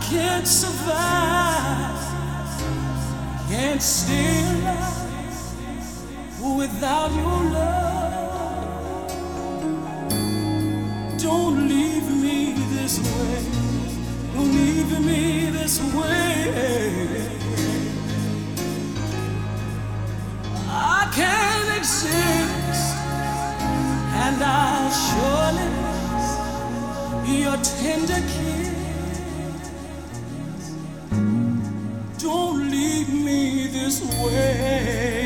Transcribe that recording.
cannot survive, can't stay alive without your love. Don't leave me this way, don't leave me this way. I can't exist, and I'll surely your tender kiss. this way.